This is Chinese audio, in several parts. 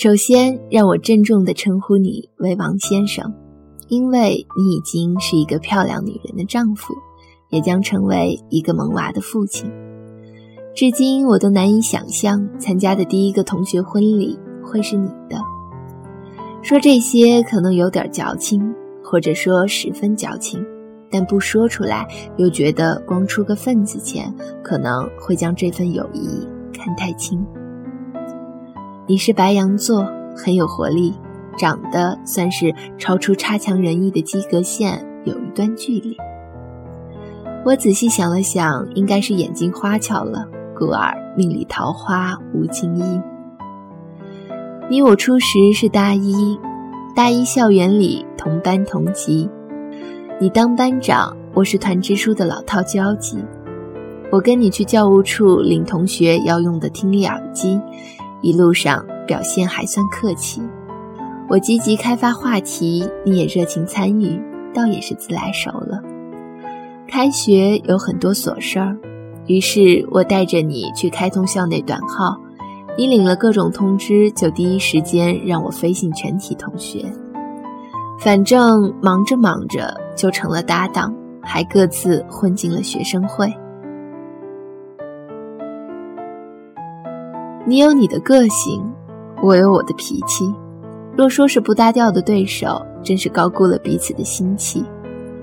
首先，让我郑重地称呼你为王先生，因为你已经是一个漂亮女人的丈夫，也将成为一个萌娃的父亲。至今，我都难以想象参加的第一个同学婚礼会是你的。说这些可能有点矫情，或者说十分矫情，但不说出来又觉得光出个份子钱，可能会将这份友谊看太轻。你是白羊座，很有活力，长得算是超出差强人意的及格线有一段距离。我仔细想了想，应该是眼睛花俏了。故而命里桃花无尽意。你我初时是大一，大一校园里同班同级。你当班长，我是团支书的老套交集。我跟你去教务处领同学要用的听力耳机，一路上表现还算客气。我积极开发话题，你也热情参与，倒也是自来熟了。开学有很多琐事儿。于是我带着你去开通校内短号，你领了各种通知，就第一时间让我飞信全体同学。反正忙着忙着就成了搭档，还各自混进了学生会。你有你的个性，我有我的脾气。若说是不搭调的对手，真是高估了彼此的心气。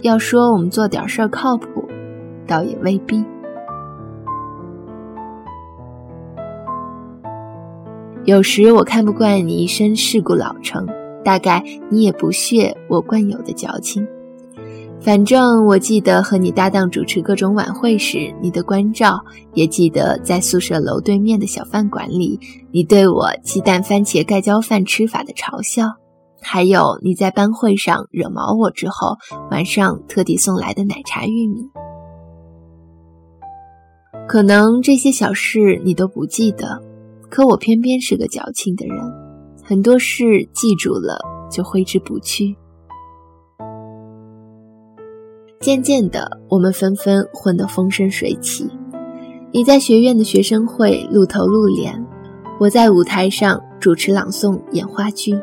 要说我们做点事儿靠谱，倒也未必。有时我看不惯你一身世故老成，大概你也不屑我惯有的矫情。反正我记得和你搭档主持各种晚会时你的关照，也记得在宿舍楼对面的小饭馆里你对我鸡蛋番茄盖浇饭吃法的嘲笑，还有你在班会上惹毛我之后晚上特地送来的奶茶玉米。可能这些小事你都不记得。可我偏偏是个矫情的人，很多事记住了就挥之不去。渐渐的，我们纷纷混得风生水起。你在学院的学生会露头露脸，我在舞台上主持朗诵演话剧。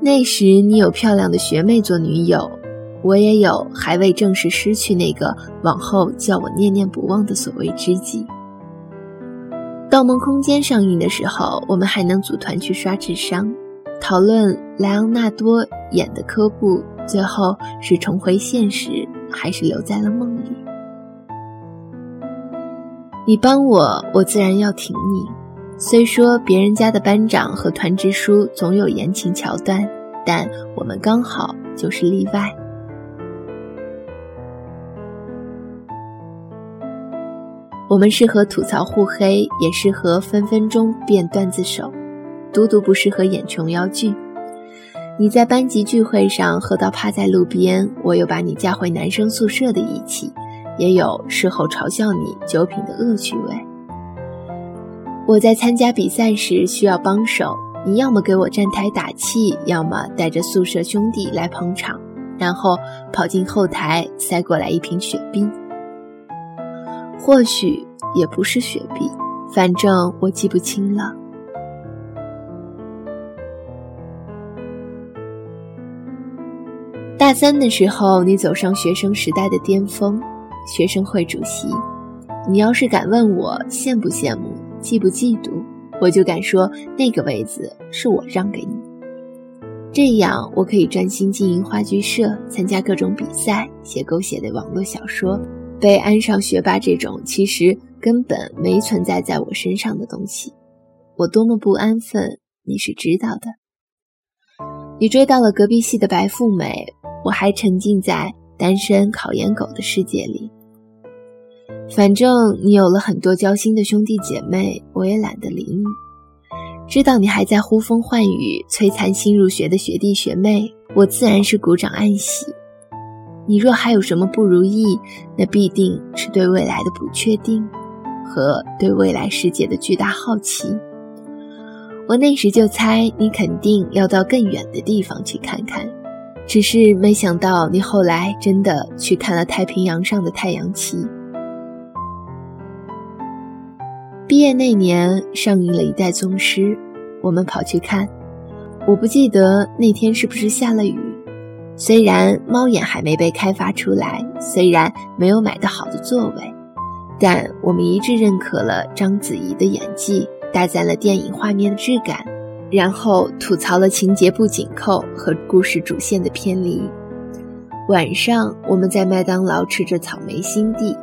那时你有漂亮的学妹做女友，我也有还未正式失去那个往后叫我念念不忘的所谓知己。《盗梦空间》上映的时候，我们还能组团去刷智商，讨论莱昂纳多演的科布最后是重回现实，还是留在了梦里。你帮我，我自然要挺你。虽说别人家的班长和团支书总有言情桥段，但我们刚好就是例外。我们适合吐槽互黑，也适合分分钟变段子手，独独不适合演琼瑶剧。你在班级聚会上喝到趴在路边，我又把你架回男生宿舍的义气，也有事后嘲笑你酒品的恶趣味。我在参加比赛时需要帮手，你要么给我站台打气，要么带着宿舍兄弟来捧场，然后跑进后台塞过来一瓶雪碧。或许也不是雪碧，反正我记不清了。大三的时候，你走上学生时代的巅峰，学生会主席。你要是敢问我羡不羡慕、嫉不嫉妒，我就敢说那个位子是我让给你。这样，我可以专心经营话剧社，参加各种比赛，写狗血的网络小说。被安上学霸这种其实根本没存在在我身上的东西，我多么不安分，你是知道的。你追到了隔壁系的白富美，我还沉浸在单身考研狗的世界里。反正你有了很多交心的兄弟姐妹，我也懒得理你。知道你还在呼风唤雨摧残新入学的学弟学妹，我自然是鼓掌暗喜。你若还有什么不如意，那必定是对未来的不确定，和对未来世界的巨大好奇。我那时就猜你肯定要到更远的地方去看看，只是没想到你后来真的去看了太平洋上的太阳旗。毕业那年上映了一代宗师，我们跑去看。我不记得那天是不是下了雨。虽然猫眼还没被开发出来，虽然没有买到好的座位，但我们一致认可了章子怡的演技，大赞了电影画面的质感，然后吐槽了情节不紧扣和故事主线的偏离。晚上，我们在麦当劳吃着草莓新地。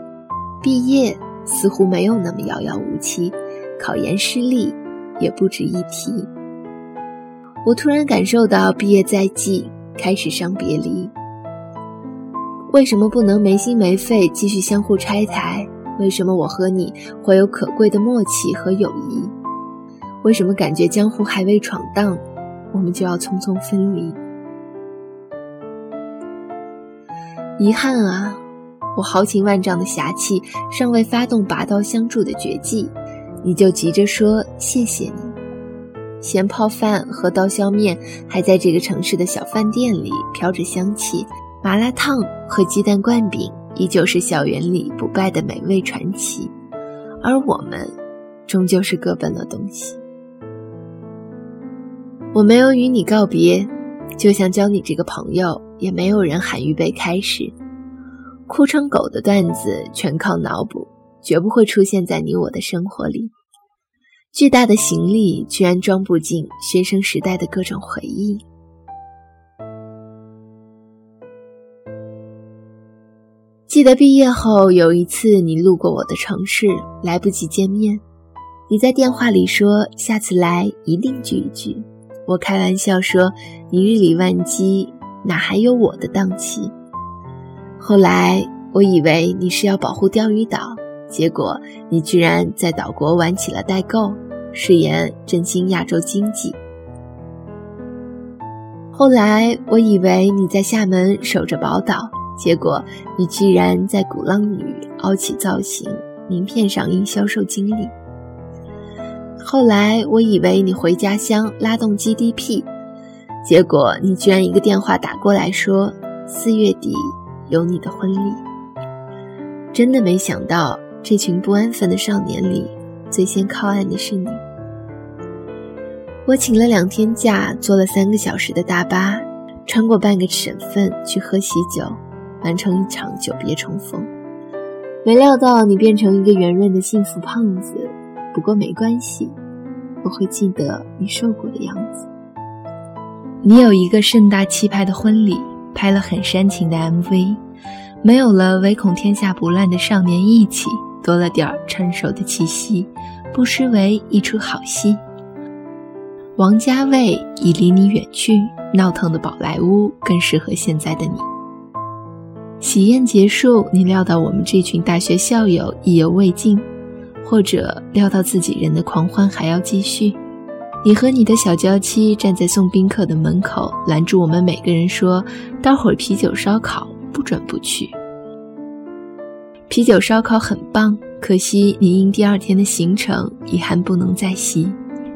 毕业似乎没有那么遥遥无期，考研失利也不值一提。我突然感受到毕业在即，开始伤别离。为什么不能没心没肺继续相互拆台？为什么我和你会有可贵的默契和友谊？为什么感觉江湖还未闯荡，我们就要匆匆分离？遗憾啊，我豪情万丈的侠气尚未发动拔刀相助的绝技，你就急着说谢谢你。咸泡饭和刀削面还在这个城市的小饭店里飘着香气，麻辣烫和鸡蛋灌饼依旧是校园里不败的美味传奇，而我们，终究是各奔了东西。我没有与你告别，就像交你这个朋友，也没有人喊预备开始。哭成狗的段子全靠脑补，绝不会出现在你我的生活里。巨大的行李居然装不进学生时代的各种回忆。记得毕业后有一次，你路过我的城市，来不及见面，你在电话里说下次来一定聚一聚。我开玩笑说你日理万机，哪还有我的档期？后来我以为你是要保护钓鱼岛。结果，你居然在岛国玩起了代购，誓言振兴亚洲经济。后来，我以为你在厦门守着宝岛，结果你居然在鼓浪屿凹起造型，名片上印销售经理。后来，我以为你回家乡拉动 GDP，结果你居然一个电话打过来说四月底有你的婚礼。真的没想到。这群不安分的少年里，最先靠岸的是你。我请了两天假，坐了三个小时的大巴，穿过半个省份去喝喜酒，完成一场久别重逢。没料到你变成一个圆润的幸福胖子，不过没关系，我会记得你瘦过的样子。你有一个盛大气派的婚礼，拍了很煽情的 MV，没有了唯恐天下不乱的少年义气。多了点儿成熟的气息，不失为一出好戏。王家卫已离你远去，闹腾的宝莱坞更适合现在的你。喜宴结束，你料到我们这群大学校友意犹未尽，或者料到自己人的狂欢还要继续。你和你的小娇妻站在送宾客的门口，拦住我们每个人说：“待会儿啤酒烧烤不准不去。”啤酒烧烤很棒，可惜你因第二天的行程，遗憾不能再席，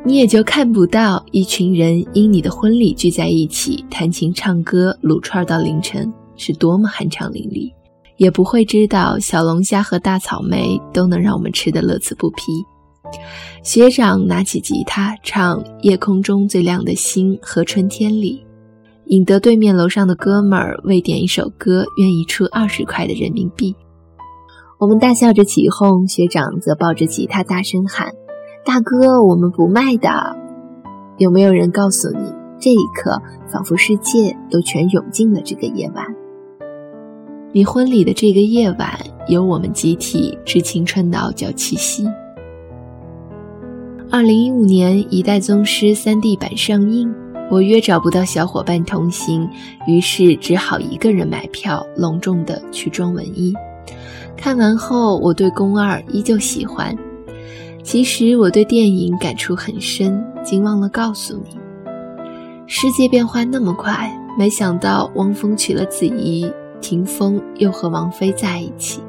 你也就看不到一群人因你的婚礼聚在一起弹琴唱歌撸串到凌晨是多么酣畅淋漓，也不会知道小龙虾和大草莓都能让我们吃得乐此不疲。学长拿起吉他唱《夜空中最亮的星》和《春天里》，引得对面楼上的哥们儿为点一首歌愿意出二十块的人民币。我们大笑着起哄，学长则抱着吉他大声喊：“大哥，我们不卖的！”有没有人告诉你，这一刻仿佛世界都全涌进了这个夜晚？你婚礼的这个夜晚，由我们集体致青春的傲娇气息。二零一五年《一代宗师》三 D 版上映，我约找不到小伙伴同行，于是只好一个人买票，隆重的去装文艺。看完后，我对宫二依旧喜欢。其实我对电影感触很深，竟忘了告诉你。世界变化那么快，没想到汪峰娶了子怡，霆锋又和王菲在一起。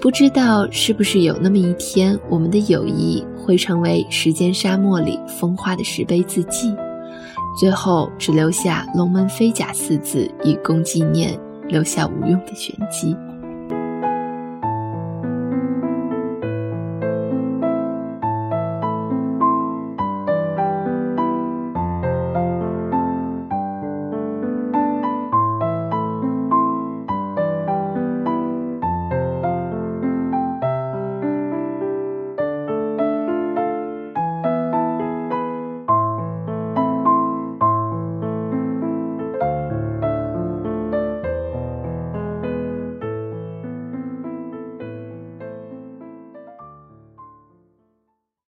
不知道是不是有那么一天，我们的友谊会成为时间沙漠里风化的石碑字迹，最后只留下“龙门飞甲”四字以供纪念留下无用的玄机。